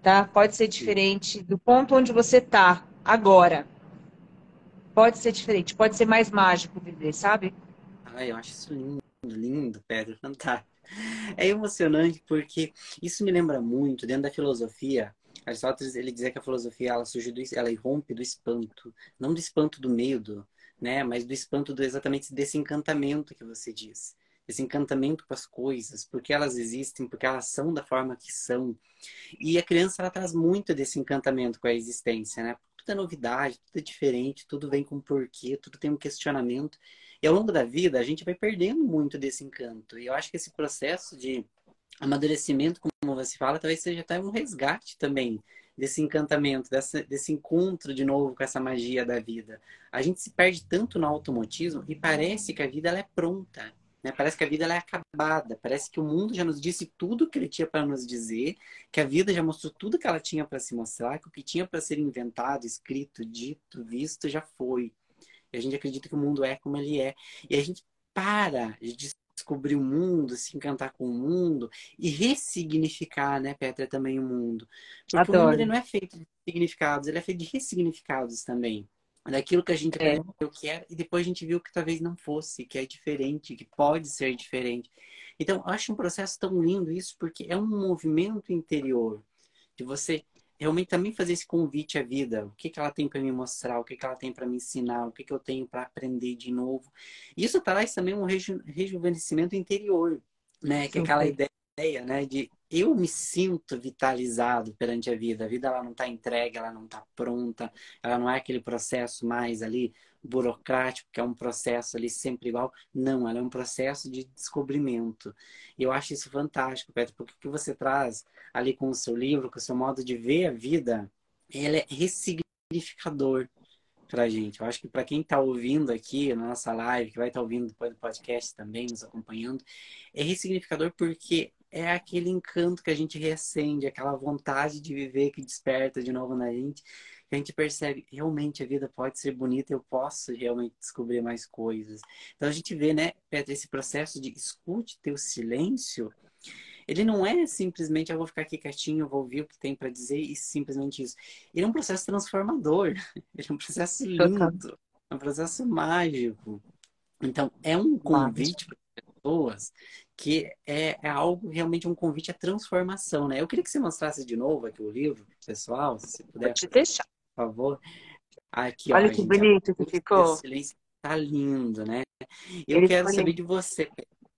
tá? Pode ser diferente do ponto onde você tá agora. Pode ser diferente, pode ser mais mágico viver, sabe? Ai, eu acho isso lindo, lindo, Pedro, fantástico. É emocionante porque isso me lembra muito, dentro da filosofia, Aristóteles ele dizia que a filosofia ela surge do, ela rompe do espanto, não do espanto do medo, né, mas do espanto do exatamente desse encantamento que você diz. Esse encantamento com as coisas, porque elas existem, porque elas são da forma que são. E a criança ela traz muito desse encantamento com a existência, né? tudo é novidade, tudo é diferente, tudo vem com porquê, tudo tem um questionamento. E ao longo da vida, a gente vai perdendo muito desse encanto. E eu acho que esse processo de amadurecimento, como você fala, talvez seja até um resgate também desse encantamento, dessa, desse encontro de novo com essa magia da vida. A gente se perde tanto no automotismo e parece que a vida ela é pronta. Né? Parece que a vida ela é acabada. Parece que o mundo já nos disse tudo que ele tinha para nos dizer, que a vida já mostrou tudo que ela tinha para se mostrar, que o que tinha para ser inventado, escrito, dito, visto já foi. A gente acredita que o mundo é como ele é. E a gente para de descobrir o mundo, se encantar com o mundo e ressignificar, né, Petra, também o mundo. Porque Adoro. o mundo não é feito de significados, ele é feito de ressignificados também. Daquilo que a gente é. que era e depois a gente viu que talvez não fosse, que é diferente, que pode ser diferente. Então, eu acho um processo tão lindo isso, porque é um movimento interior de você realmente também fazer esse convite à vida. O que, que ela tem para me mostrar, o que, que ela tem para me ensinar, o que, que eu tenho para aprender de novo. Isso traz também um reju rejuvenescimento interior, né? Que é aquela ideia, né, de eu me sinto vitalizado perante a vida. A vida ela não está entregue, ela não está pronta, ela não é aquele processo mais ali burocrático, que é um processo ali sempre igual. Não, ela é um processo de descobrimento. E eu acho isso fantástico, Petro, porque o que você traz ali com o seu livro, com o seu modo de ver a vida, ele é ressignificador para a gente. Eu acho que para quem está ouvindo aqui na nossa live, que vai estar tá ouvindo depois do podcast também, nos acompanhando, é ressignificador porque é aquele encanto que a gente reacende, aquela vontade de viver que desperta de novo na gente que a gente percebe realmente a vida pode ser bonita, eu posso realmente descobrir mais coisas. Então a gente vê, né, Petra, esse processo de escute teu silêncio, ele não é simplesmente eu vou ficar aqui quietinho, vou ouvir o que tem para dizer e simplesmente isso. Ele é um processo transformador, ele é um processo lindo, é um processo mágico. Então é um convite para pessoas que é, é, algo realmente um convite à transformação, né? Eu queria que você mostrasse de novo aqui o livro, pessoal, se puder. Vou te deixar por favor. Aqui, Olha ó, que gente, bonito que ficou. Silêncio tá lindo, né? Eu Ele quero saber lindo. de você,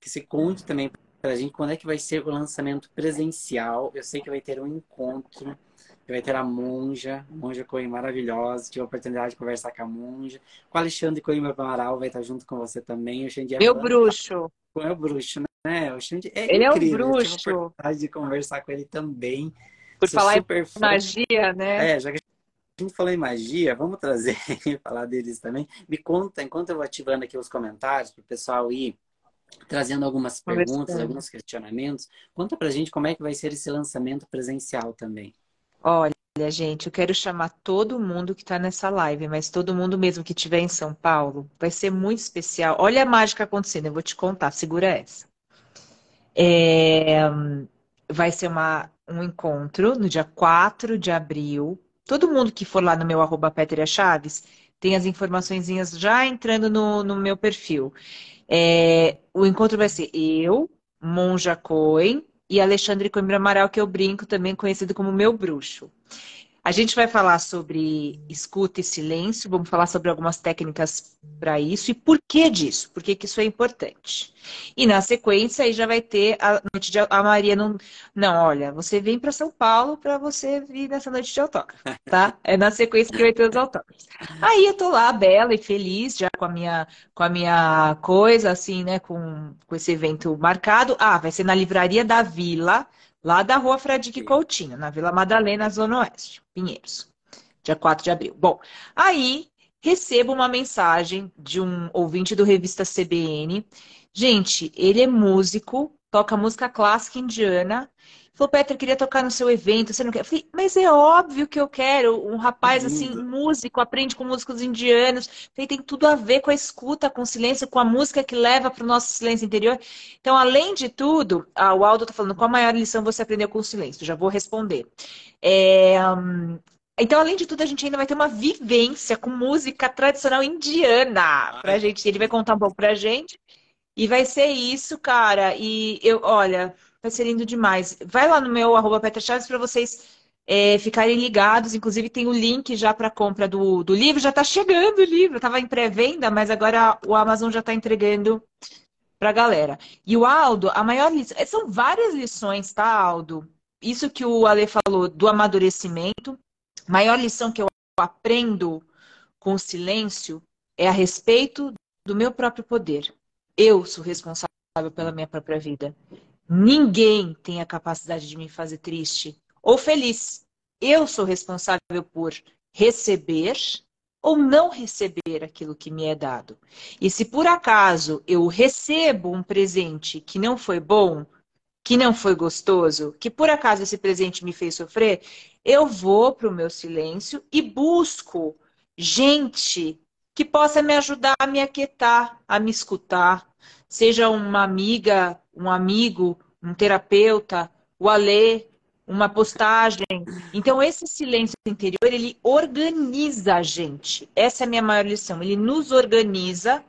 que se conte também pra gente quando é que vai ser o lançamento presencial. Eu sei que vai ter um encontro, que vai ter a Monja, Monja Coimbra maravilhosa. Tive a oportunidade de conversar com a Monja. Com o Alexandre Coimbra Amaral vai estar junto com você também. O é Meu bruxo. É o bruxo, né? O é ele incrível. é um bruxo. Eu tive a oportunidade de conversar com ele também. Por Sou falar em magia, né? É, já que a gente falou em magia, vamos trazer falar deles também. Me conta, enquanto eu vou ativando aqui os comentários para o pessoal ir trazendo algumas perguntas, alguns questionamentos, conta pra gente como é que vai ser esse lançamento presencial também. Olha, gente, eu quero chamar todo mundo que está nessa live, mas todo mundo mesmo que estiver em São Paulo, vai ser muito especial. Olha a mágica acontecendo, eu vou te contar, segura essa. É, vai ser uma, um encontro no dia 4 de abril, Todo mundo que for lá no meu arroba Petria Chaves tem as informações já entrando no, no meu perfil. É, o encontro vai ser eu, Monja Coen e Alexandre Coimbra Amaral, que eu brinco, também conhecido como meu bruxo. A gente vai falar sobre escuta e silêncio, vamos falar sobre algumas técnicas para isso e por que disso, por que, que isso é importante. E na sequência aí já vai ter a noite de a Maria não, não, olha, você vem para São Paulo para você vir nessa noite de autógrafo, tá? É na sequência que vai ter os autógrafos. Aí eu tô lá bela e feliz já com a minha com a minha coisa assim, né, com com esse evento marcado. Ah, vai ser na livraria da Vila lá da rua Fradique Coutinho, na Vila Madalena, Zona Oeste, Pinheiros, dia 4 de abril. Bom, aí recebo uma mensagem de um ouvinte do revista CBN. Gente, ele é músico, toca música clássica indiana Falou, Petra, eu queria tocar no seu evento, você não quer? Eu falei, mas é óbvio que eu quero. Um rapaz, assim, músico, aprende com músicos indianos. Falei, tem tudo a ver com a escuta, com o silêncio, com a música que leva para o nosso silêncio interior. Então, além de tudo, ah, o Aldo está falando, qual a maior lição você aprendeu com o silêncio? Já vou responder. É, então, além de tudo, a gente ainda vai ter uma vivência com música tradicional indiana pra gente. Ele vai contar um pouco pra gente. E vai ser isso, cara. E eu, olha, Vai ser lindo demais. Vai lá no meu arroba Petra Chaves para vocês é, ficarem ligados. Inclusive, tem o link já para compra do, do livro. Já está chegando o livro. Estava em pré-venda, mas agora o Amazon já está entregando para a galera. E o Aldo, a maior lição. É, são várias lições, tá, Aldo? Isso que o Ale falou do amadurecimento. Maior lição que eu aprendo com o silêncio é a respeito do meu próprio poder. Eu sou responsável pela minha própria vida. Ninguém tem a capacidade de me fazer triste ou feliz. Eu sou responsável por receber ou não receber aquilo que me é dado. E se por acaso eu recebo um presente que não foi bom, que não foi gostoso, que por acaso esse presente me fez sofrer, eu vou para o meu silêncio e busco gente que possa me ajudar a me aquietar, a me escutar, seja uma amiga, um amigo, um terapeuta, o Alê, uma postagem. Então, esse silêncio interior, ele organiza a gente. Essa é a minha maior lição. Ele nos organiza.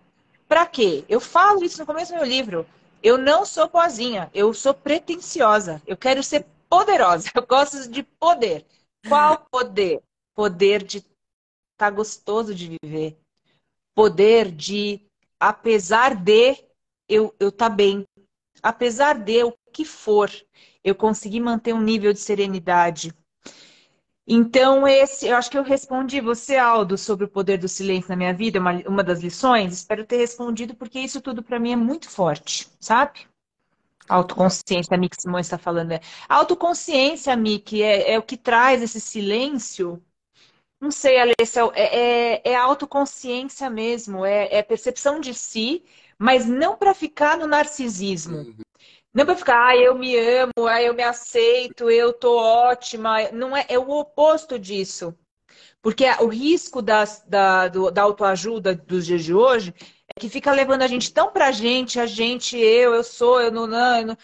Para quê? Eu falo isso no começo do meu livro. Eu não sou boazinha, eu sou pretensiosa. Eu quero ser poderosa. Eu gosto de poder. Qual poder? Poder de estar tá gostoso de viver. Poder de, apesar de eu estar eu tá bem. Apesar de o que for, eu consegui manter um nível de serenidade. Então, esse, eu acho que eu respondi você, Aldo, sobre o poder do silêncio na minha vida, uma, uma das lições. Espero ter respondido, porque isso tudo para mim é muito forte, sabe? Autoconsciência, a Mick Simões está falando. É. Autoconsciência, Mick, é, é o que traz esse silêncio. Não sei, Alessia, é, é, é autoconsciência mesmo, é, é percepção de si, mas não para ficar no narcisismo. Uhum. Não para ficar, ah, eu me amo, ah, eu me aceito, eu tô ótima. Não é, é o oposto disso. Porque o risco das, da, do, da autoajuda dos dias de hoje é que fica levando a gente tão pra gente, a gente, eu, eu sou, eu não, não, eu não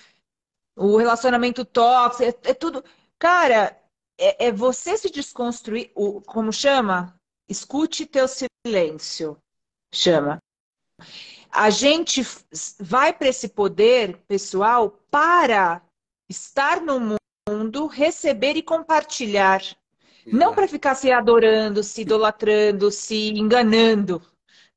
o relacionamento tóxico, é, é, tudo. Cara, é, é você se desconstruir, o, como chama? Escute teu silêncio. Chama a gente vai para esse poder pessoal para estar no mundo, receber e compartilhar. Não para ficar se adorando, se idolatrando, se enganando.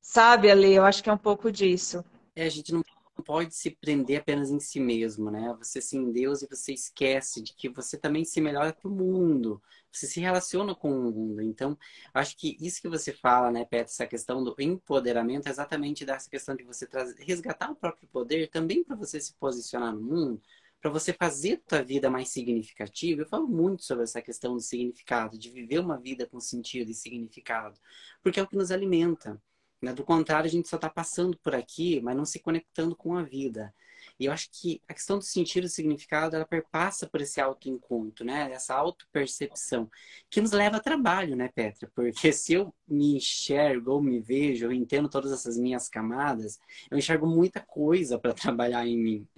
Sabe, Ale? Eu acho que é um pouco disso. É, a gente não pode se prender apenas em si mesmo, né? Você se em Deus e você esquece de que você também se melhora para o mundo você se relaciona com o mundo. Então, acho que isso que você fala, né, Petra, essa questão do empoderamento, é exatamente dessa questão de você trazer, resgatar o próprio poder também para você se posicionar no mundo, para você fazer a tua vida mais significativa. Eu falo muito sobre essa questão do significado, de viver uma vida com sentido e significado, porque é o que nos alimenta. Né? Do contrário, a gente só está passando por aqui, mas não se conectando com a vida. E eu acho que a questão do sentido e significado, ela perpassa por esse autoencontro, né? Essa autopercepção, que nos leva a trabalho, né, Petra? Porque se eu me enxergo ou me vejo, eu entendo todas essas minhas camadas, eu enxergo muita coisa para trabalhar em mim.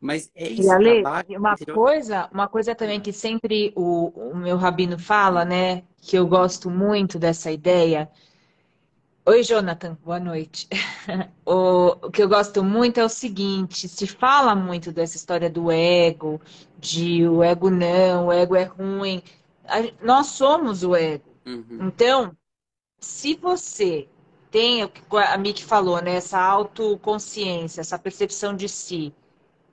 Mas é isso. E Ale, uma coisa, uma coisa também que sempre o, o meu rabino fala, né? Que eu gosto muito dessa ideia, Oi, Jonathan, boa noite. o, que eu gosto muito é o seguinte: se fala muito dessa história do ego, de o ego não, o ego é ruim. A, nós somos o ego. Uhum. Então, se você tem o que a Miki falou, né? Essa autoconsciência, essa percepção de si,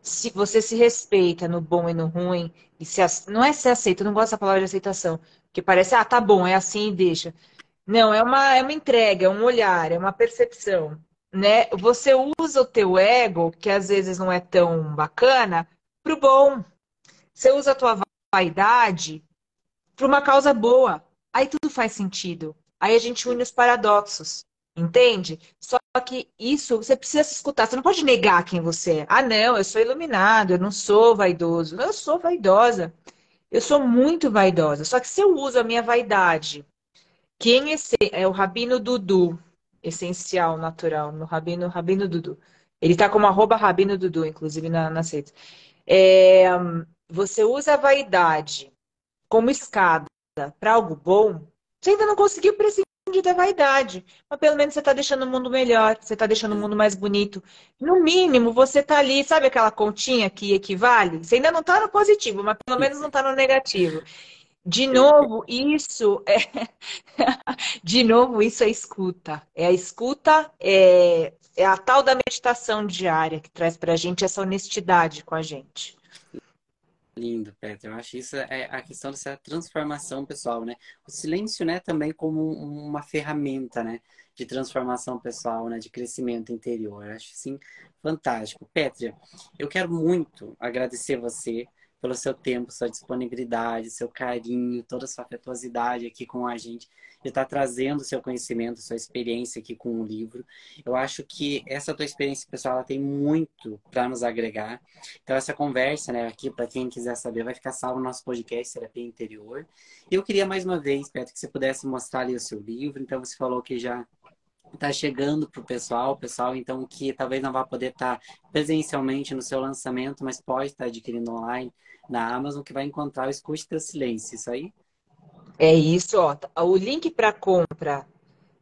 se você se respeita no bom e no ruim, e se, não é se aceita, eu não gosto da palavra de aceitação, que parece, ah, tá bom, é assim e deixa. Não, é uma, é uma entrega, é um olhar, é uma percepção. Né? Você usa o teu ego, que às vezes não é tão bacana, para o bom. Você usa a tua vaidade para uma causa boa. Aí tudo faz sentido. Aí a gente une os paradoxos. Entende? Só que isso você precisa se escutar. Você não pode negar quem você é. Ah, não, eu sou iluminado, eu não sou vaidoso. Eu sou vaidosa. Eu sou muito vaidosa. Só que se eu uso a minha vaidade quem é, é o Rabino Dudu, essencial, natural, no Rabino, Rabino Dudu. Ele está como arroba Rabino Dudu, inclusive, na, na seita. É, você usa a vaidade como escada para algo bom, você ainda não conseguiu prescindir da vaidade. Mas pelo menos você está deixando o mundo melhor, você está deixando o mundo mais bonito. No mínimo, você está ali, sabe aquela continha que equivale? Você ainda não está no positivo, mas pelo menos não está no negativo. De novo, isso é de novo, isso é escuta. É a escuta, é, é a tal da meditação diária que traz para a gente essa honestidade com a gente. Lindo, Petra. Eu acho isso é a questão dessa transformação pessoal, né? O silêncio, né, também como uma ferramenta, né, de transformação pessoal, né, de crescimento interior. Eu acho assim fantástico. Petra, eu quero muito agradecer você pelo seu tempo, sua disponibilidade, seu carinho, toda a sua afetuosidade aqui com a gente, de estar trazendo seu conhecimento, sua experiência aqui com o livro. Eu acho que essa tua experiência pessoal ela tem muito para nos agregar. Então essa conversa, né, aqui para quem quiser saber, vai ficar salvo no nosso podcast Terapia Interior. E eu queria mais uma vez, Petro, que você pudesse mostrar ali o seu livro. Então você falou que já está chegando para o pessoal, pessoal então que talvez não vá poder estar tá presencialmente no seu lançamento, mas pode estar tá adquirindo online na Amazon, que vai encontrar o Escute Teu Silêncio, isso aí? É isso, ó. O link para compra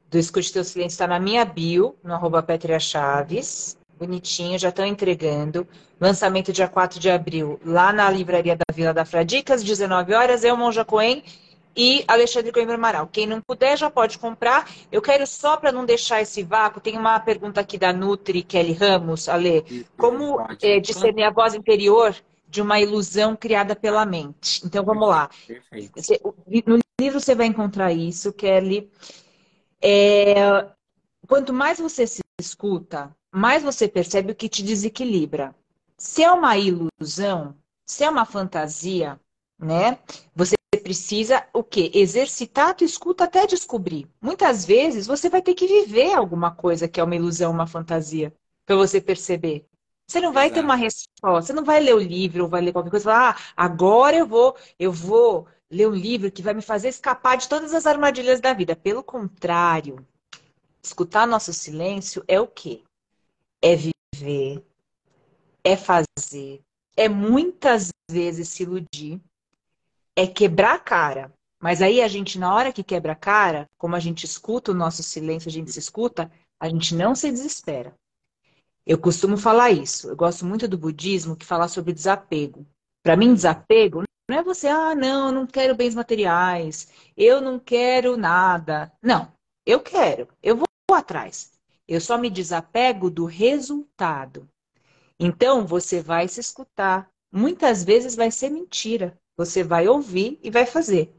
do Escute Teu Silêncio está na minha bio, no arroba Petria Chaves. Bonitinho, já estão entregando. Lançamento dia 4 de abril, lá na livraria da Vila da Fradicas, 19 horas. Eu, Monja Coen, e Alexandre Coimbra Amaral. Quem não puder já pode comprar. Eu quero só para não deixar esse vácuo, tem uma pergunta aqui da Nutri Kelly Ramos, Ale. Como é, discernir a voz interior de uma ilusão criada pela mente? Então vamos lá. No livro você vai encontrar isso, Kelly. É, quanto mais você se escuta, mais você percebe o que te desequilibra. Se é uma ilusão, se é uma fantasia, né? Você precisa o quê? Exercitar a tua escuta até descobrir. Muitas vezes você vai ter que viver alguma coisa que é uma ilusão, uma fantasia, para você perceber. Você não vai Exato. ter uma resposta, você não vai ler o livro ou vai ler qualquer coisa e falar, ah, agora eu vou, eu vou ler um livro que vai me fazer escapar de todas as armadilhas da vida. Pelo contrário, escutar nosso silêncio é o quê? É viver, é fazer, é muitas vezes se iludir, é quebrar a cara. Mas aí a gente, na hora que quebra a cara, como a gente escuta o nosso silêncio, a gente se escuta, a gente não se desespera. Eu costumo falar isso. Eu gosto muito do budismo que fala sobre desapego. Para mim, desapego não é você, ah, não, eu não quero bens materiais, eu não quero nada. Não, eu quero, eu vou atrás. Eu só me desapego do resultado. Então, você vai se escutar. Muitas vezes vai ser mentira. Você vai ouvir e vai fazer.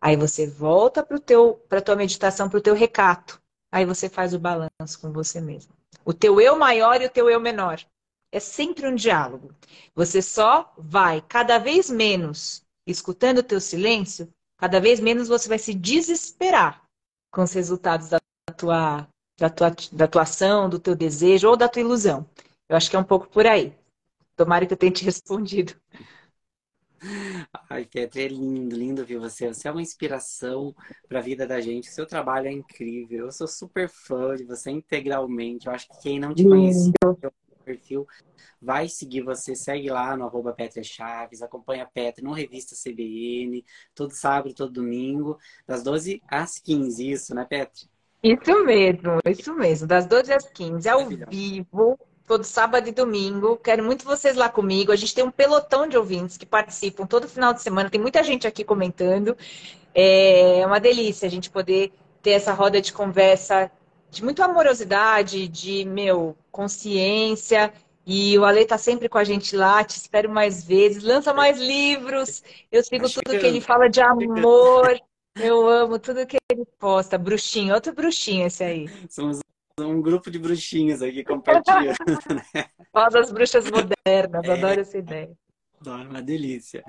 Aí você volta para a tua meditação, para o teu recato. Aí você faz o balanço com você mesmo. O teu eu maior e o teu eu menor. É sempre um diálogo. Você só vai cada vez menos escutando o teu silêncio, cada vez menos você vai se desesperar com os resultados da tua, da tua, da tua ação, do teu desejo ou da tua ilusão. Eu acho que é um pouco por aí. Tomara que eu tenha te respondido. Ai, Petra, é lindo, lindo ver você. Você é uma inspiração para a vida da gente. seu trabalho é incrível. Eu sou super fã de você integralmente. Eu acho que quem não te conhece perfil, vai seguir você, segue lá no arroba Petra Chaves, acompanha a Petra no Revista CBN, todo sábado, todo domingo, das 12 às 15, isso, né, Petra? Isso mesmo, isso mesmo, das 12 às 15, ao vivo, todo sábado e domingo. Quero muito vocês lá comigo. A gente tem um pelotão de ouvintes que participam todo final de semana. Tem muita gente aqui comentando. É uma delícia a gente poder ter essa roda de conversa de muita amorosidade, de meu consciência. E o Ale tá sempre com a gente lá, te espero mais vezes. Lança mais livros. Eu sigo tudo que ele fala de amor. Eu amo tudo que ele posta. Bruxinho, outro bruxinho esse aí. Somos um grupo de bruxinhos aqui compartilhando. né? das bruxas modernas, é. adoro essa ideia. Uma delícia.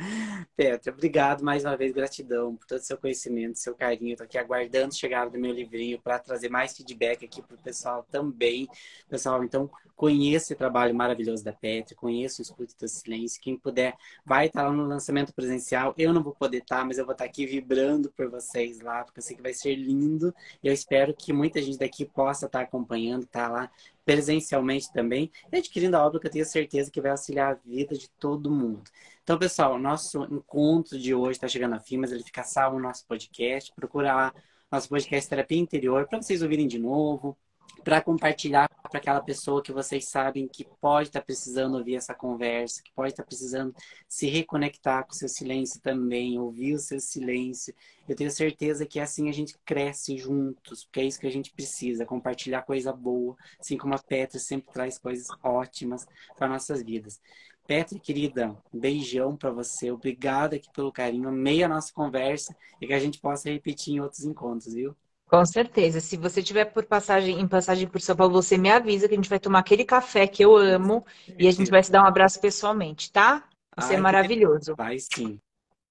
Petra, obrigado mais uma vez, gratidão por todo o seu conhecimento, seu carinho. Estou aqui aguardando chegar do meu livrinho para trazer mais feedback aqui para o pessoal também. Pessoal, então conheça o trabalho maravilhoso da Petra, conheça o Escute do Silêncio. Quem puder, vai estar lá no lançamento presencial. Eu não vou poder estar, mas eu vou estar aqui vibrando por vocês lá, porque eu sei que vai ser lindo. Eu espero que muita gente daqui possa estar acompanhando, estar tá lá presencialmente também, e adquirindo a obra que eu tenho certeza que vai auxiliar a vida de todo mundo. Então, pessoal, nosso encontro de hoje está chegando a fim, mas ele fica salvo no nosso podcast. Procura lá nosso podcast Terapia Interior para vocês ouvirem de novo, para compartilhar para aquela pessoa que vocês sabem que pode estar tá precisando ouvir essa conversa, que pode estar tá precisando se reconectar com o seu silêncio também, ouvir o seu silêncio. Eu tenho certeza que assim a gente cresce juntos, porque é isso que a gente precisa, compartilhar coisa boa, assim como a Petra sempre traz coisas ótimas para nossas vidas. Petra, querida, beijão para você. Obrigada aqui pelo carinho. Amei a nossa conversa e que a gente possa repetir em outros encontros, viu? Com certeza. Se você tiver por passagem, em passagem por São Paulo, você me avisa que a gente vai tomar aquele café que eu amo e a gente vai se dar um abraço pessoalmente, tá? Você é Ai, é maravilhoso. Vai sim.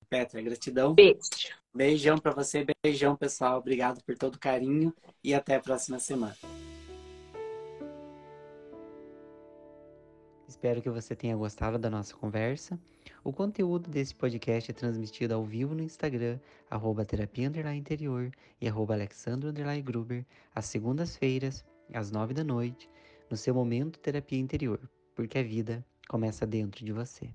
Petra, gratidão. Beijo. Beijão para você, beijão, pessoal. Obrigado por todo o carinho e até a próxima semana. Espero que você tenha gostado da nossa conversa. O conteúdo desse podcast é transmitido ao vivo no Instagram, arroba terapia interior e arroba alexandro gruber, às segundas-feiras, às nove da noite, no seu momento terapia interior, porque a vida começa dentro de você.